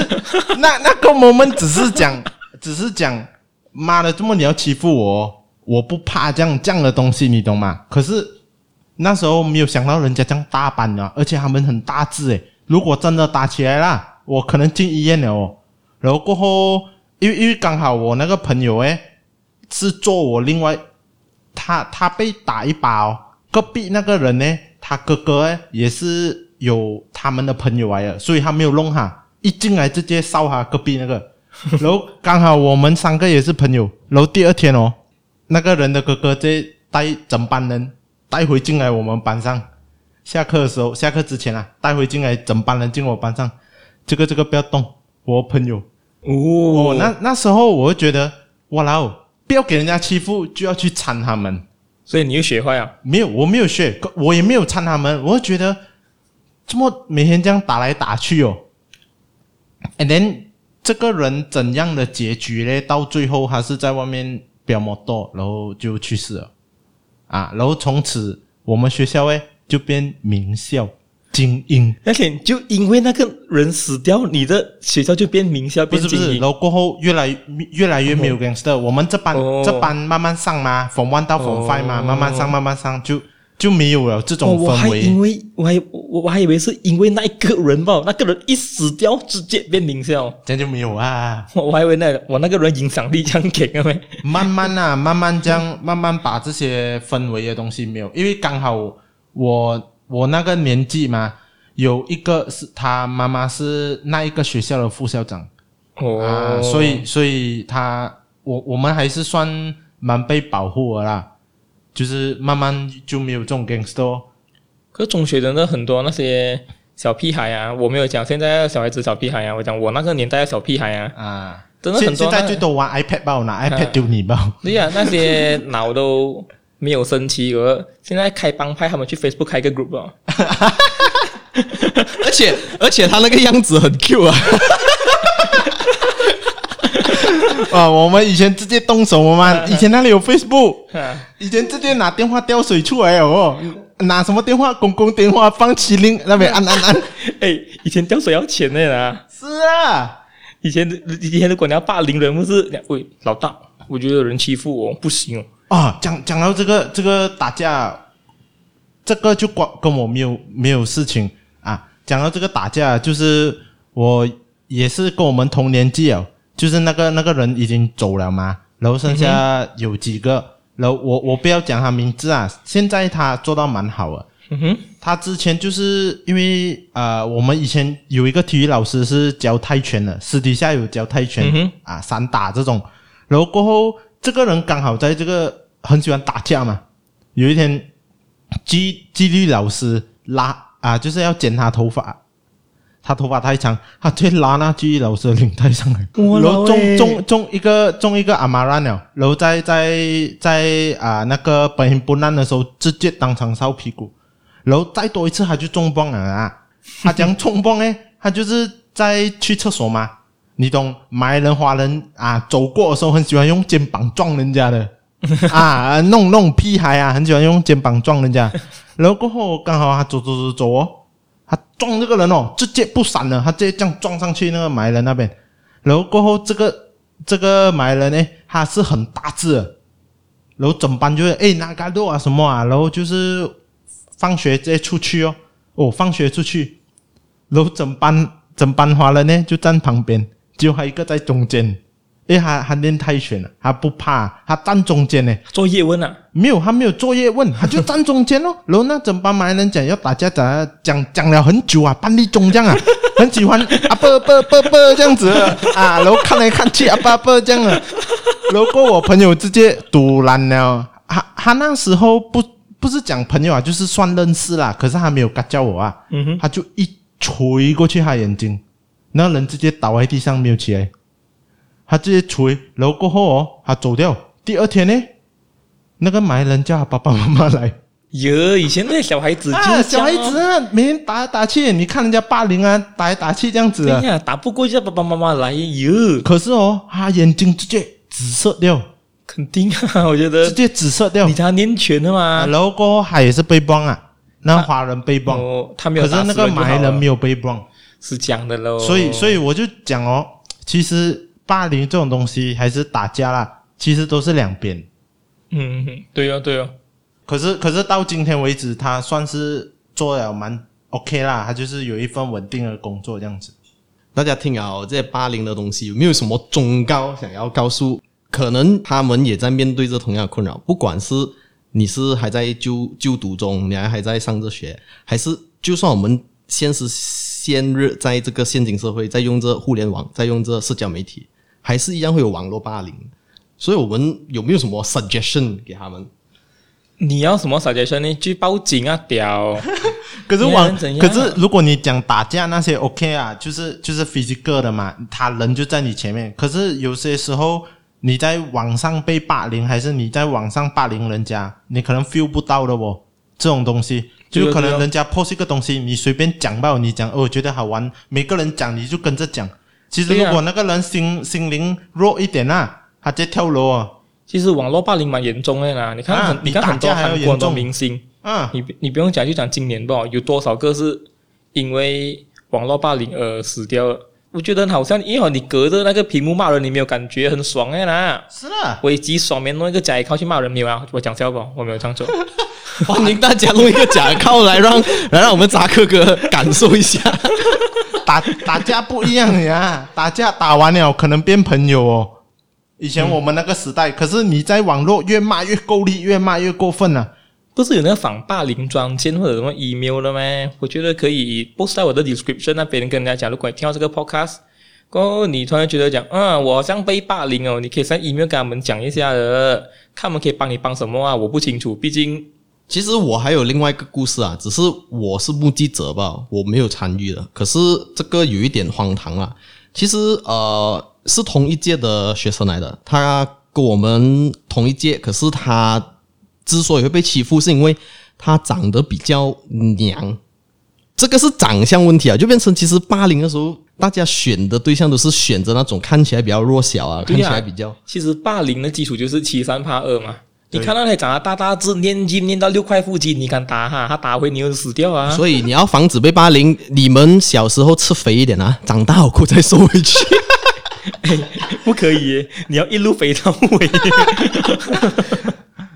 那那个 moment，只是讲，只是讲，妈的，这么你要欺负我，我不怕这样这样的东西，你懂吗？可是那时候没有想到人家这样大班啊，而且他们很大只诶。如果真的打起来了，我可能进医院了哦。然后过后，因为因为刚好我那个朋友诶，是坐我另外，他他被打一把哦。隔壁那个人呢，他哥哥哎也是有他们的朋友来的，所以他没有弄他，一进来直接烧他隔壁那个，*laughs* 然后刚好我们三个也是朋友，然后第二天哦，那个人的哥哥在带整班人带回进来我们班上，下课的时候，下课之前啊，带回进来整班人进我班上，这个这个不要动，我朋友哦，那那时候我会觉得哇啦哦，不要给人家欺负，就要去缠他们。所以你又学坏啊？没有，我没有学，我也没有掺他们。我就觉得这么每天这样打来打去哦，and then 这个人怎样的结局嘞？到最后还是在外面飙摩托，然后就去世了啊！然后从此我们学校诶就变名校。精英，而且就因为那个人死掉，你的学校就变名校，变精英。不是不是，然后过后越来越来越没有 gangster，哦。我们这班，哦，这班慢慢上嘛，from one 到 from five 嘛，慢慢上慢慢上，就就没有了这种氛围。我还因为我还我我还以为是因为那一个人吧，那个人一死掉，直接变名校，这样就没有啊。我我还以为那我那个人影响力这样强啊，慢慢啊，慢慢这样，慢慢把这些氛围的东西没有，因为刚好我。我那个年纪嘛，有一个是他妈妈是那一个学校的副校长，哦，啊、所以所以他我我们还是算蛮被保护的啦，就是慢慢就没有这种 gangster。可是中学真的很多那些小屁孩啊，我没有讲现在小孩子小屁孩啊，我讲我那个年代的小屁孩啊，啊，真的很多。现在最多玩 iPad 吧，我拿 iPad 丢你吧。对呀，那些脑都。没有生气，我现在开帮派，他们去 Facebook 开个 group 哦，*laughs* 而且而且他那个样子很 Q 啊，*laughs* 啊，我们以前直接动手嘛，*laughs* 以前那里有 Facebook，*laughs* 以前直接拿电话吊水出来哦，拿什么电话，公共电话放麒麟那边按按按，哎，以前吊水要钱的啦，是啊，以前以前如果你要霸凌人，不是，喂，老大，我觉得有人欺负我不行哦。啊，讲讲到这个这个打架，这个就关跟我没有没有事情啊。讲到这个打架，就是我也是跟我们同年纪哦，就是那个那个人已经走了嘛，然后剩下有几个，然后我我不要讲他名字啊，现在他做到蛮好了。嗯哼，他之前就是因为呃，我们以前有一个体育老师是教泰拳的，私底下有教泰拳、嗯、啊，散打这种，然后过后。这个人刚好在这个很喜欢打架嘛。有一天，纪纪律老师拉啊，就是要剪他头发，他头发太长，他直接拉那句老师的领带上来，然后中中中一个中一个阿玛兰了，然后在在在啊那个本应不烂的时候，直接当场烧屁股，然后再多一次他就中棒了啊！他讲冲棒诶，*laughs* 他就是在去厕所嘛。你懂，马来人、华人啊，走过的时候很喜欢用肩膀撞人家的 *laughs* 啊，弄弄屁孩啊，很喜欢用肩膀撞人家。然后过后刚好他走走走走哦，他撞这个人哦，直接不闪了，他直接这样撞上去那个埋人那边。然后过后这个这个埋人呢，他是很大只，然后整班就会诶哪个路啊什么啊，然后就是放学直接出去哦，哦放学出去，然后整班整班华人呢就站旁边。只有他一个在中间，因为他他练泰拳了，他不怕，他站中间呢。做叶问啊？没有，他没有做叶问，他就站中间咯。*laughs* 然后那整班马来人讲要打架，讲讲讲了很久啊，半立中这样啊，很喜欢啊啵啵啵啵这样子啊，然后看来看去啊啵啵这样啊，然后我朋友直接堵烂了，他他那时候不不是讲朋友啊，就是算认识啦，可是他没有叫我啊，他就一锤过去他眼睛。那人直接倒在地上没有起来，他直接捶，然后过后哦，他走掉。第二天呢，那个埋人叫他爸爸妈妈来。哟，以前那些小孩子就、哦、小孩子啊，每天打来打去，你看人家霸凌啊，打来打去这样子啊。对呀，打不过就叫爸爸妈妈来。哟，可是哦，他眼睛直接紫色掉。肯定啊，我觉得直接紫色掉。你他练拳的嘛？然后过后他也是被帮啊，那华人被帮、哦，他没有，可是那个埋人没有被帮。是讲的喽，所以所以我就讲哦，其实霸凌这种东西还是打架啦，其实都是两边。嗯，对呀对呀。可是可是到今天为止，他算是做了蛮 OK 啦，他就是有一份稳定的工作这样子。大家听啊，这些霸凌的东西有没有什么忠告想要告诉？可能他们也在面对着同样的困扰，不管是你是还在就就读中，你还还在上着学，还是就算我们现实。现日在这个现今社会，在用这互联网，在用这社交媒体，还是一样会有网络霸凌。所以，我们有没有什么 suggestion 给他们？你要什么 suggestion 呢？去报警啊，屌！*laughs* 可是网，可是如果你讲打架那些 OK 啊，就是就是 physical 的嘛，他人就在你前面。可是有些时候你在网上被霸凌，还是你在网上霸凌人家，你可能 feel 不到的哦，这种东西。就可能人家 post 一个东西，你随便讲吧，你讲哦，我觉得好玩，每个人讲你就跟着讲。其实如果那个人心心灵弱一点啊，他直接跳楼啊。其实网络霸凌蛮严重的啦，你看很，你看很多韩国的明星，啊，你你不用讲，就讲今年吧，有多少个是因为网络霸凌而死掉了？我觉得好像，因为你隔着那个屏幕骂人，你没有感觉很爽哎啦。是啊，危机爽面弄一个假靠去骂人没有啊？我讲笑不？我没有这样做。欢迎大家弄一个假靠来让来让我们扎克哥感受一下，打打架不一样呀，打架打完了可能变朋友哦。以前我们那个时代，嗯、可是你在网络越骂越够力，越骂越过分了、啊。不是有那个反霸凌专线或者什么 email 的吗？我觉得可以 post 在我的 description 那边跟人家讲，如果你听到这个 podcast，过后你突然觉得讲，嗯，我好像被霸凌哦，你可以在 email 跟他们讲一下的，看他们可以帮你帮什么啊？我不清楚，毕竟。其实我还有另外一个故事啊，只是我是目击者吧，我没有参与的。可是这个有一点荒唐啊。其实呃，是同一届的学生来的，他跟我们同一届，可是他之所以会被欺负，是因为他长得比较娘。这个是长相问题啊，就变成其实霸凌的时候，大家选的对象都是选择那种看起来比较弱小啊，看起来比较。其实霸凌的基础就是欺三怕二嘛。你看到他长得大大只，练筋练到六块腹肌，你敢打哈？他打回你就死掉啊！所以你要防止被霸凌，你们小时候吃肥一点啊，长大后再瘦回去。*laughs* 哎、不可以，你要一路肥到尾。*laughs*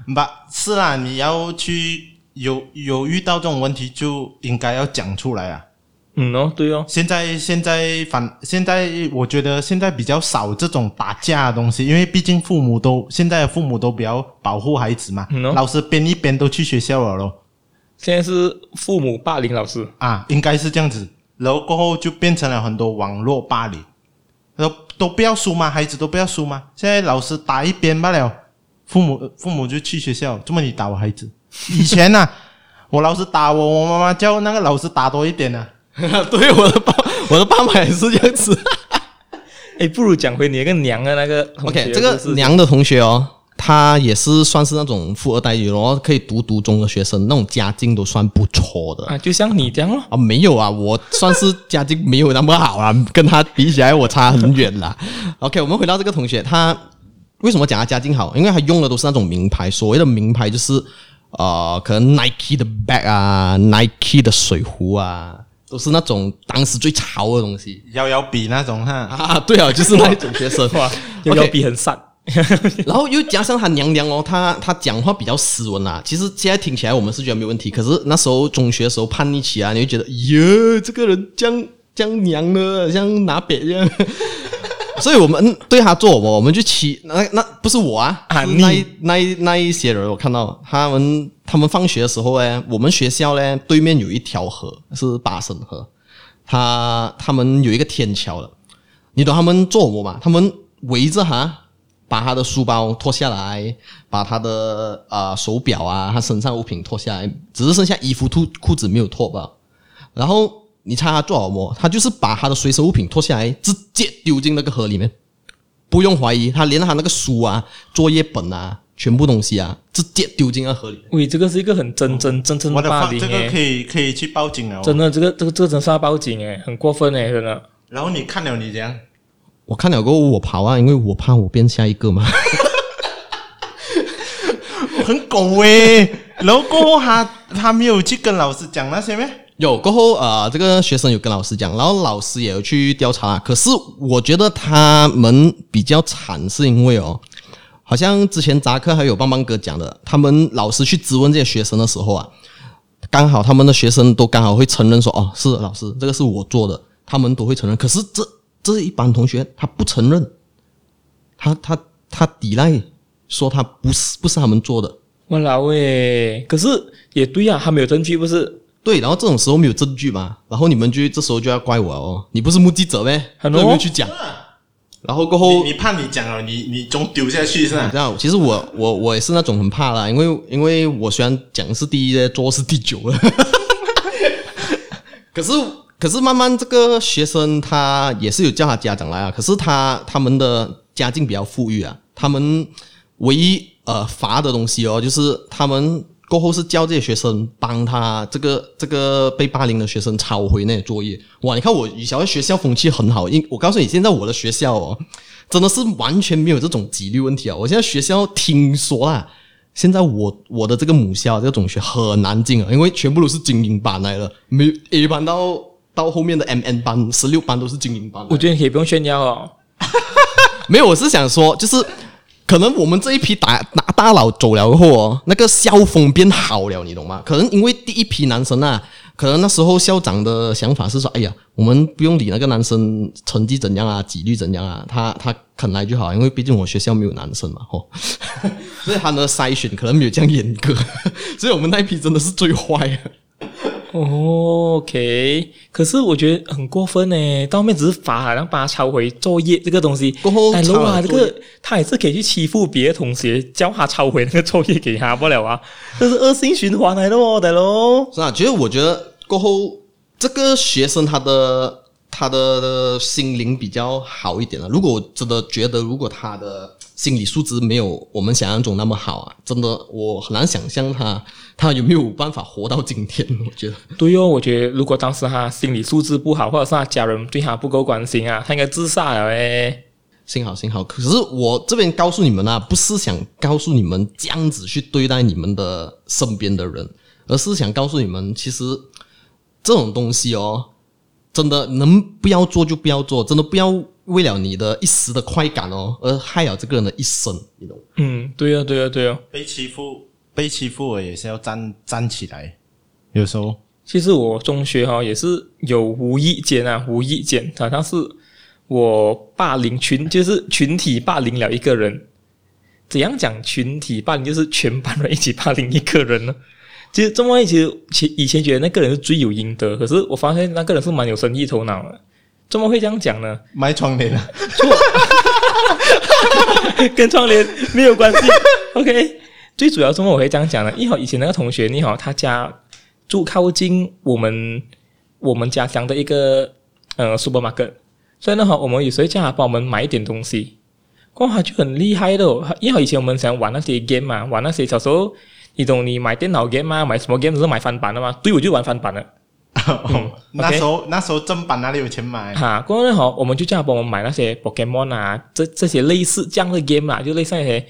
不，是啦，你要去有有遇到这种问题，就应该要讲出来啊。嗯哦，对哦，现在现在反现在，我觉得现在比较少这种打架的东西，因为毕竟父母都现在的父母都比较保护孩子嘛，嗯哦、老师编一编都去学校了咯。现在是父母霸凌老师啊，应该是这样子，然后过后就变成了很多网络霸凌，都都不要输吗？孩子都不要输吗？现在老师打一边罢了，父母父母就去学校，这么你打我孩子？以前呢、啊，我老师打我，我妈妈叫那个老师打多一点呢、啊。*laughs* 对，我的爸，我的爸妈也是这样子。*laughs* 哎，不如讲回你那个娘的那个。OK，这个娘的同学哦，他也是算是那种富二代，然后可以读读中的学生，那种家境都算不错的啊。就像你这样咯。啊，没有啊，我算是家境没有那么好啊，跟他比起来，我差很远啦。*laughs* OK，我们回到这个同学，他为什么讲他家境好？因为他用的都是那种名牌，所谓的名牌就是呃，可能 Nike 的 bag 啊，Nike 的水壶啊。都是那种当时最潮的东西，摇摇笔那种哈。啊，对啊，就是那一种学生，*laughs* 摇摇笔很散，*laughs* 然后又加上他娘娘哦，他他讲话比较斯文啊。其实现在听起来我们是觉得没问题，可是那时候中学的时候叛逆期啊，你会觉得，哟，这个人这样这样娘呢，像拿笔一样。所以我们对他做我，我们就骑那那不是我啊，啊是那那那一些人，我看到他们他们放学的时候呢，我们学校呢对面有一条河是巴生河，他他们有一个天桥的，你懂他们做我吗？他们围着哈，把他的书包脱下来，把他的呃手表啊，他身上物品脱下来，只是剩下衣服裤裤子没有脱吧，然后。你猜他做什么？他就是把他的随身物品脱下来，直接丢进那个河里面，不用怀疑，他连他那个书啊、作业本啊、全部东西啊，直接丢进那个河里。喂，这个是一个很真真真正的霸凌诶！这个可以可以去报警了。真的，这个这个这个真是要报警诶，很过分诶，真的。然后你看了你怎样？我看了过后我跑啊，因为我怕我变下一个嘛。*laughs* 很狗诶，然后过后他他没有去跟老师讲那些咩？有过后，呃，这个学生有跟老师讲，然后老师也有去调查。可是我觉得他们比较惨，是因为哦，好像之前扎克还有棒棒哥讲的，他们老师去质问这些学生的时候啊，刚好他们的学生都刚好会承认说，哦，是老师，这个是我做的，他们都会承认。可是这这一班同学他不承认，他他他抵赖，说他不是不是他们做的。我老魏，可是也对、啊，他没有证据，不是？对，然后这种时候没有证据嘛，然后你们就这时候就要怪我哦，你不是目击者呗？很多人去讲，然后过后你，你怕你讲了，你你总丢下去是吧？这样，其实我我我也是那种很怕啦，因为因为我虽然讲是第一，做是第九了，*laughs* 可是可是慢慢这个学生他也是有叫他家长来啊，可是他他们的家境比较富裕啊，他们唯一呃罚的东西哦，就是他们。过后是叫这些学生帮他这个这个被霸凌的学生抄回那些作业。哇，你看我以前的学校风气很好，因我告诉你，现在我的学校哦，真的是完全没有这种纪律问题啊。我现在学校听说啊，现在我我的这个母校这个中学很难进啊，因为全部都是精英班来的，没有 A 班到到后面的 MN 班、十六班都是精英班。我觉得你可以不用炫耀哦。*laughs* 没有，我是想说，就是。可能我们这一批大大大佬走了后哦，那个校风变好了，你懂吗？可能因为第一批男生啊，可能那时候校长的想法是说，哎呀，我们不用理那个男生成绩怎样啊，纪律怎样啊，他他肯来就好，因为毕竟我学校没有男生嘛，吼，*laughs* 所以他的筛选可能没有这样严格，*laughs* 所以我们那一批真的是最坏的。哦，OK，可是我觉得很过分呢。到后面只是罚，然后把他抄回作业这个东西。过后，啊，这个他也是可以去欺负别的同学，叫他抄回那个作业给他不了啊。这是恶性循环来的哦，大佬。是啊，其实我觉得过后这个学生他的他的心灵比较好一点了。如果我真的觉得，如果他的心理素质没有我们想象中那么好啊，真的我很难想象他。他有没有办法活到今天？我觉得对哦，我觉得如果当时他心理素质不好，或者是他家人对他不够关心啊，他应该自杀了诶。幸好幸好，可是我这边告诉你们啊，不是想告诉你们这样子去对待你们的身边的人，而是想告诉你们，其实这种东西哦，真的能不要做就不要做，真的不要为了你的一时的快感哦，而害了这个人的一生，你懂？嗯，对啊，对啊，对啊，被欺负。被欺负我也是要站站起来，有时候。其实我中学哈也是有无意间啊，无意间好像是我霸凌群，就是群体霸凌了一个人。怎样讲群体霸凌？就是全班人一起霸凌一个人呢？其实这么其实前以前觉得那个人是罪有应得，可是我发现那个人是蛮有生意头脑的。怎么会这样讲呢？卖窗帘啊？错，*laughs* 跟窗帘没有关系。OK。最主要怎么我会这样讲呢，因为以前那个同学，你好，他家住靠近我们我们家乡的一个呃 supermarket，所以呢，哈，我们有时候叫他帮我们买一点东西，哇，他就很厉害的，因为以前我们想玩那些 game 嘛，玩那些小时候，你懂，你买电脑 game 啊，买什么 game 都是买翻版的嘛，对，我就玩翻版的。嗯、那时候那时候正版哪里有钱买？哈，过后呢，哈，我们就叫他帮我们买那些 Pokemon 啊，这这些类似这样的 game 啊，就类似那些。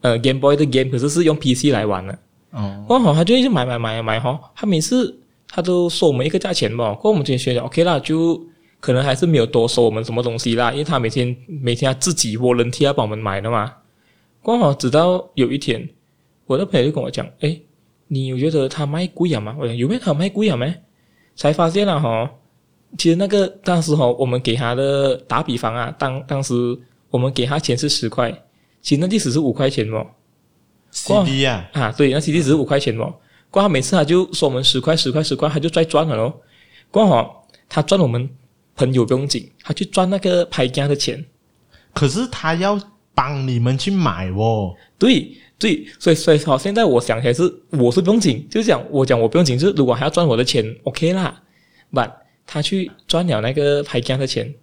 呃，Game Boy 的 game 可是是用 PC 来玩的。哦，过后，他就一直买买买买哈，他每次他都收我们一个价钱吧。过后我们今天学讲 OK 啦，就可能还是没有多收我们什么东西啦，因为他每天每天他自己 volunteer 帮我们买的嘛。过后直到有一天，我的朋友就跟我讲，诶，你有觉得他卖贵啊吗？我讲有没有他卖贵啊没？才发现了哈，其实那个当时哈，我们给他的打比方啊，当当时我们给他钱是十块，其实那历史是五块钱哦。CD 啊，啊，对，那 CD 只是五块钱哦。过后每次他就说我们十块十块十块，他就再赚了咯。过后他赚我们朋友不用紧，他去赚那个牌家的钱。可是他要帮你们去买哦。对对，所以所以好，现在我想起来是我是不用紧，就是讲我讲我不用紧，就是如果还要赚我的钱，OK 啦。But 他去赚了那个牌家的钱，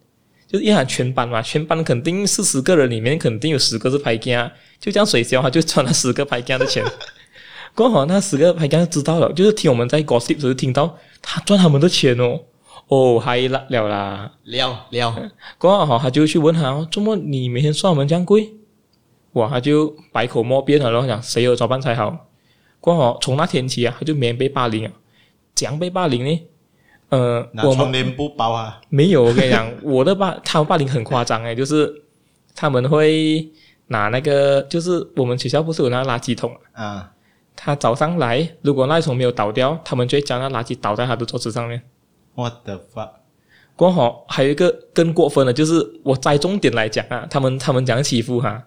就是一喊全班嘛，全班肯定四十个人里面肯定有十个是牌家，就这样水消，他就赚了十个牌家的钱。*laughs* 刚好那十个牌家知道了，就是听我们在 gossip 时候听到他赚他们的钱哦，哦嗨了了啦，了了。*laughs* 刚好他就去问他，怎么你每天算我们这样贵？哇，他就百口莫辩了，然后讲谁有早办才好。刚好从那天起啊，他就没人被霸凌啊，怎样被霸凌呢？呃，我窗帘布包啊？没有，我跟你讲，*laughs* 我的霸，他们霸凌很夸张诶，就是他们会拿那个，就是我们学校不是有那个垃圾桶啊？他早上来，如果那一桶没有倒掉，他们就会将那垃圾倒在他的桌子上面。What the fuck？刚好还有一个更过分的，就是我摘重点来讲啊，他们他们讲欺负哈，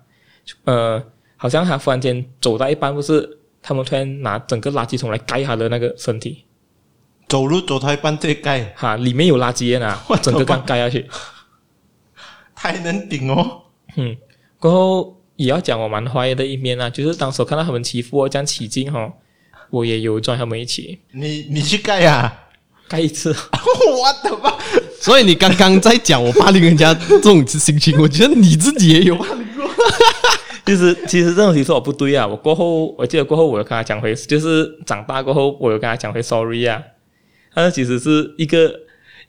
呃，好像他忽然间走到一半，不是他们突然拿整个垃圾桶来盖他的那个身体。走路走到一半再盖，哈，里面有垃圾啊，*laughs* 整个刚盖下去，太能顶哦。嗯，过后也要讲我蛮坏的一面啊，就是当时看到他们欺负我这样起劲哈，我也有抓他们一起。你你去盖呀、啊，盖一次。我的妈！所以你刚刚在讲我霸凌人家这种心情，我觉得你自己也有霸凌过。就是其实这种东西说我不对啊，我过后我记得过后我有跟他讲回，就是长大过后我有跟他讲回 sorry 啊。但是其实是一个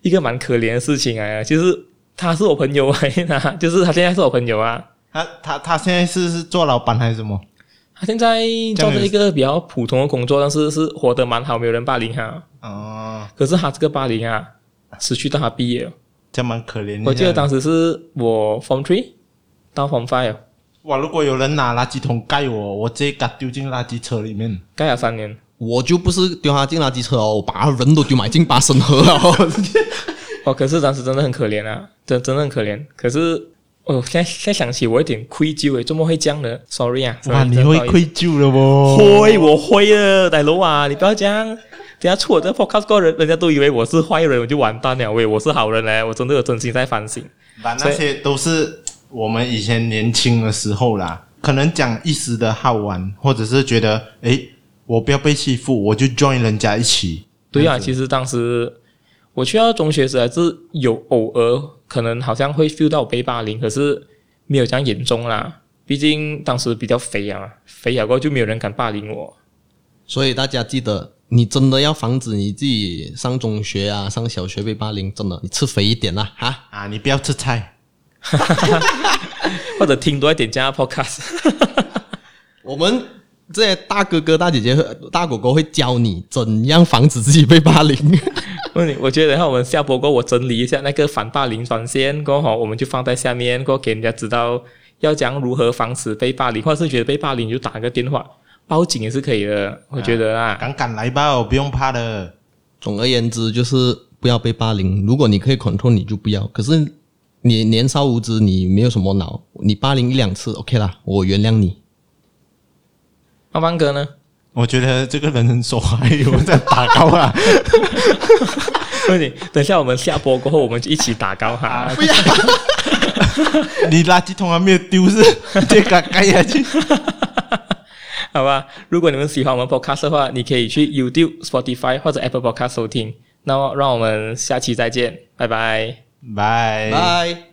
一个蛮可怜的事情啊，其实他是我朋友啊，*laughs* 就是他现在是我朋友啊。他他他现在是是做老板还是什么？他现在做着一个比较普通的工作，但是是活得蛮好，没有人霸凌他。哦。可是他这个霸凌啊，持续到他毕业，这样蛮可怜的。我记得当时是我 Form Three 到 Form Five。哇！如果有人拿垃圾桶盖我，我直接给他丢进垃圾车里面，盖了三年。我就不是丢他进垃圾车哦，我把他人都丢埋进巴生河了。*laughs* 哦，可是当时真的很可怜啊，真真的很可怜。可是，哦，现在现在想起我有点愧疚诶，怎么会这样的？Sorry 啊，哇，你会愧疚了不？会，我会了，大佬啊，你不要这样，等下出我这 podcast 过人，人家都以为我是坏人，我就完蛋了。喂，我是好人嘞，我真的有真心在反省。*laughs* 把那些都是我们以前年轻的时候啦，可能讲一时的好玩，或者是觉得诶。我不要被欺负，我就 join 人家一起。对啊，其实当时我去到中学时还是有偶尔可能好像会 feel 到被霸凌，可是没有这样严重啦。毕竟当时比较肥啊，肥啊过后就没有人敢霸凌我。所以大家记得，你真的要防止你自己上中学啊、上小学被霸凌，真的你吃肥一点啦，哈啊，你不要吃菜，*laughs* 或者听多一点这样的 podcast。我们。这些大哥哥、大姐姐、大狗狗会教你怎样防止自己被霸凌。*laughs* 问你，我觉得等下我们下播过后，我整理一下那个反霸凌专线，过后我们就放在下面，过后给人家知道要讲如何防止被霸凌，或者是觉得被霸凌就打个电话报警也是可以的。我觉得啊，敢敢来报，不用怕的。总而言之，就是不要被霸凌。如果你可以 control，你就不要。可是你年少无知，你没有什么脑，你霸凌一两次，OK 啦，我原谅你。阿邦哥呢？我觉得这个人很说话，*laughs* 有在打高啊。*laughs* 问你，等一下我们下播过后，我们就一起打高哈。*laughs* 不要，你垃圾桶还没有丢是？直接盖盖下去。好吧，如果你们喜欢我们 podcast 的话，你可以去 YouTube、Spotify 或者 Apple Podcast 收听。那么，让我们下期再见，拜拜，拜拜。